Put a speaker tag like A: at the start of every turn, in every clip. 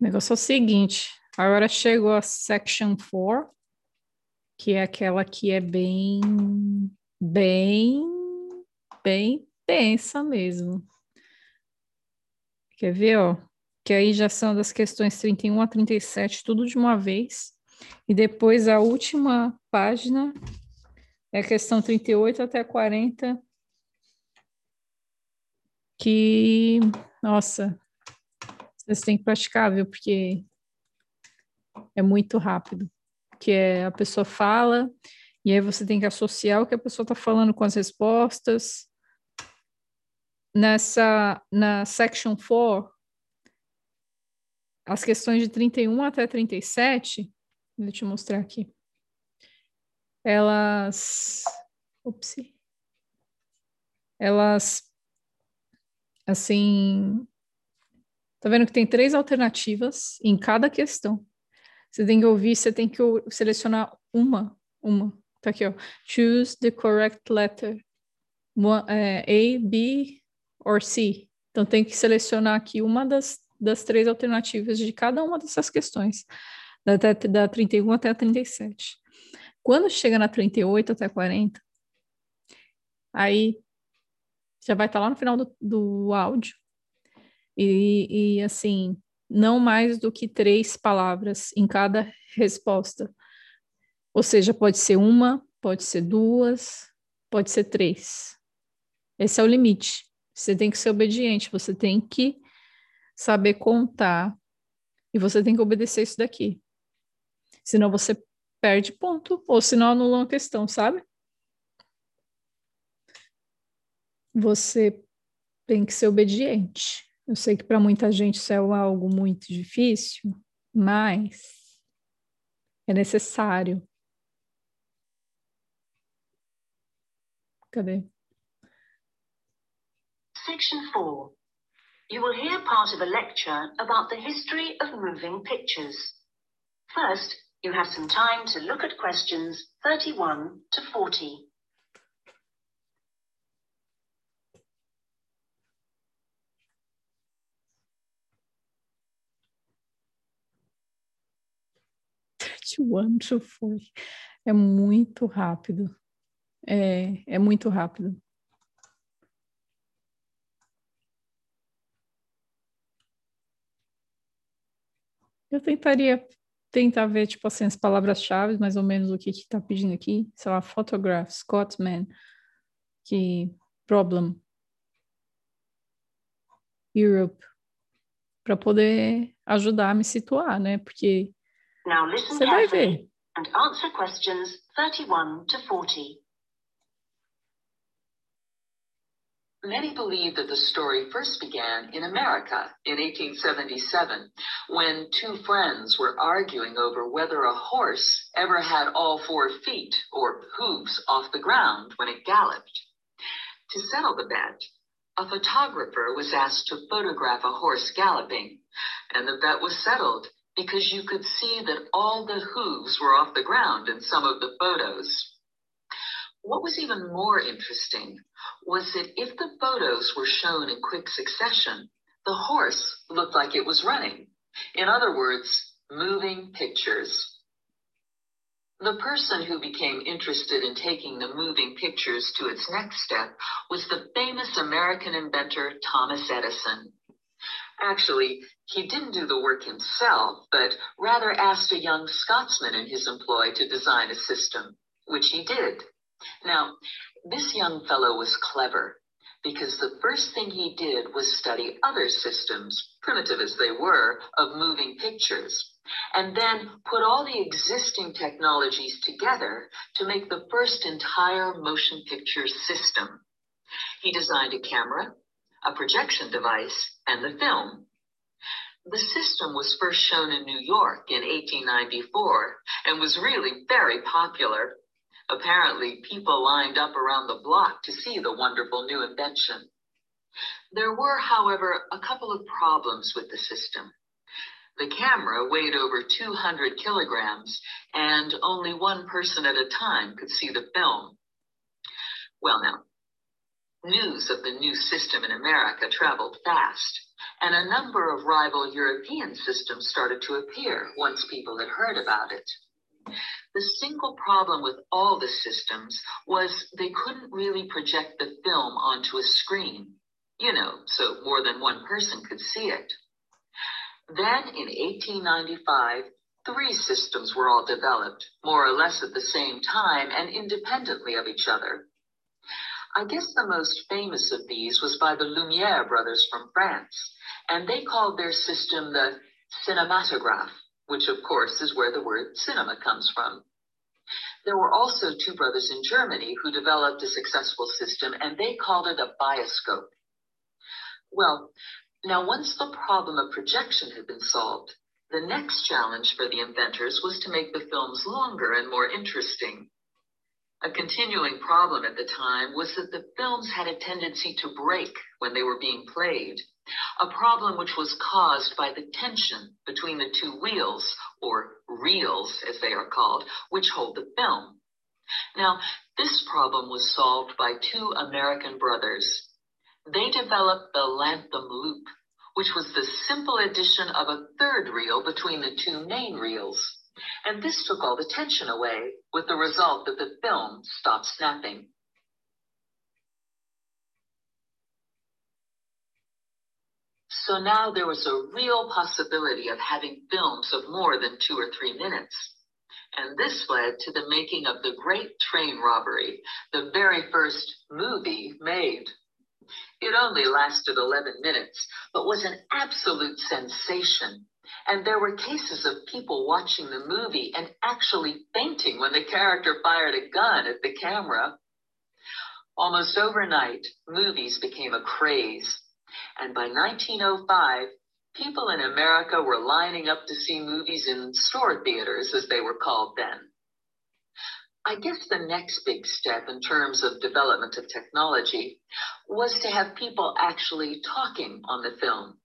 A: O negócio é o seguinte, agora chegou a section 4, que é aquela que é bem, bem, bem tensa mesmo. Quer ver, ó? Que aí já são das questões 31 a 37, tudo de uma vez. E depois a última página é a questão 38 até 40, que, nossa, vocês têm que praticar, viu? Porque é muito rápido. Que é a pessoa fala, e aí você tem que associar o que a pessoa está falando com as respostas. Nessa, na section 4, as questões de 31 até 37, deixa eu te mostrar aqui. Elas. Ups. Elas. Assim. Tá vendo que tem três alternativas em cada questão. Você tem que ouvir, você tem que selecionar uma, uma. Tá aqui, ó. Choose the correct letter. One, é, A, B or C. Então tem que selecionar aqui uma das, das três alternativas de cada uma dessas questões. Da, da 31 até a 37. Quando chega na 38 até 40, aí já vai estar lá no final do, do áudio. E, e, assim, não mais do que três palavras em cada resposta. Ou seja, pode ser uma, pode ser duas, pode ser três. Esse é o limite. Você tem que ser obediente, você tem que saber contar e você tem que obedecer isso daqui. Senão você perde ponto, ou senão anula uma questão, sabe? Você tem que ser obediente. Eu sei que para muita gente isso é algo muito difícil, mas é necessário. Cadê?
B: Section 4. You will hear part of a lecture about the history of moving pictures. First, You have some time to look at questions 31 to 40.
A: One to forty. É muito rápido. É, é muito rápido. Eu tentaria tentar ver, tipo assim, as palavras-chave, mais ou menos o que que tá pedindo aqui. Sei lá, photograph, Scotsman, que problem, Europe, para poder ajudar a me situar, né? Porque você vai ver.
B: And answer questions 31 to 40. Many believe that the story first began in America in 1877 when two friends were arguing over whether a horse ever had all four feet or hooves off the ground when it galloped. To settle the bet, a photographer was asked to photograph a horse galloping, and the bet was settled because you could see that all the hooves were off the ground in some of the photos. What was even more interesting was that if the photos were shown in quick succession, the horse looked like it was running. In other words, moving pictures. The person who became interested in taking the moving pictures to its next step was the famous American inventor Thomas Edison. Actually, he didn't do the work himself, but rather asked a young Scotsman in his employ to design a system, which he did. Now, this young fellow was clever because the first thing he did was study other systems, primitive as they were, of moving pictures, and then put all the existing technologies together to make the first entire motion picture system. He designed a camera, a projection device, and the film. The system was first shown in New York in 1894 and was really very popular Apparently, people lined up around the block to see the wonderful new invention. There were, however, a couple of problems with the system. The camera weighed over 200 kilograms, and only one person at a time could see the film. Well, now, news of the new system in America traveled fast, And a number of rival European systems started to appear once people had heard about it. The single problem with all the systems was they couldn't really project the film onto a screen, you know, so more than one person could see it. Then in 1895, three systems were all developed, more or less at the same time and independently of each other. I guess the most famous of these was by the Lumiere brothers from France, and they called their system the cinematograph, which of course is where the word cinema comes from. There were also two brothers in Germany who developed a successful system, and they called it a bioscope. Well, now once the problem of projection had been solved, the next challenge for the inventors was to make the films longer and more interesting. A continuing problem at the time was that the films had a tendency to break when they were being played, a problem which was caused by the tension between the two wheels, or reels as they are called, which hold the film. Now, this problem was solved by two American brothers. They developed the Latham loop, which was the simple addition of a third reel between the two main reels. And this took all the tension away, with the result that the film stopped snapping. So now there was a real possibility of having films of more than two or three minutes. And this led to the making of the Great Train Robbery, the very first movie made. It only lasted 11 minutes, but was an absolute sensation and there were cases of people watching the movie and actually fainting when the character fired a gun at the camera. Almost overnight, movies became a craze. And by 1905, people in America were lining up to see movies in store theaters, as they were called then. I guess the next big step in terms of development of technology was to have people actually talking on the film.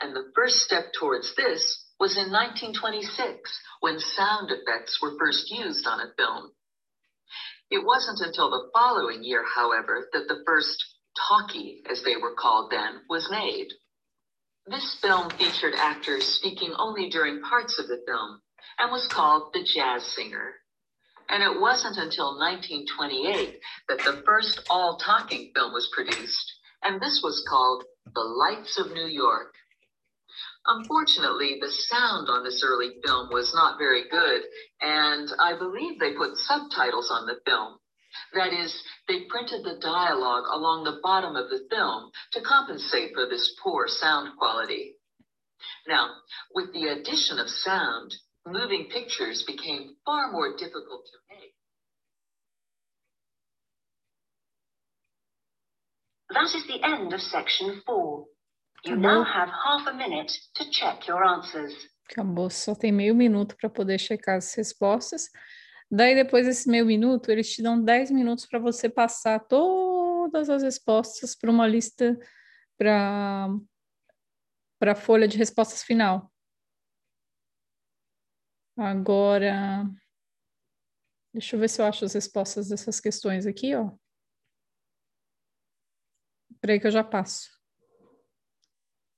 B: And the first step towards this was in 1926 when sound effects were first used on a film. It wasn't until the following year, however, that the first talkie, as they were called then, was made. This film featured actors speaking only during parts of the film and was called The Jazz Singer. And it wasn't until 1928 that the first all talking film was produced, and this was called The Lights of New York. Unfortunately, the sound on this early film was not very good, and I believe they put subtitles on the film. That is, they printed the dialogue along the bottom of the film to compensate for this poor sound quality. Now, with the addition of sound, moving pictures became far more difficult to make.
C: That is the end of section four. You now have half a minute to check your answers.
A: Acabou, só tem meio minuto para poder checar as respostas. Daí, depois desse meio minuto, eles te dão 10 minutos para você passar todas as respostas para uma lista para para a folha de respostas final. Agora, deixa eu ver se eu acho as respostas dessas questões aqui, ó. Peraí que eu já passo.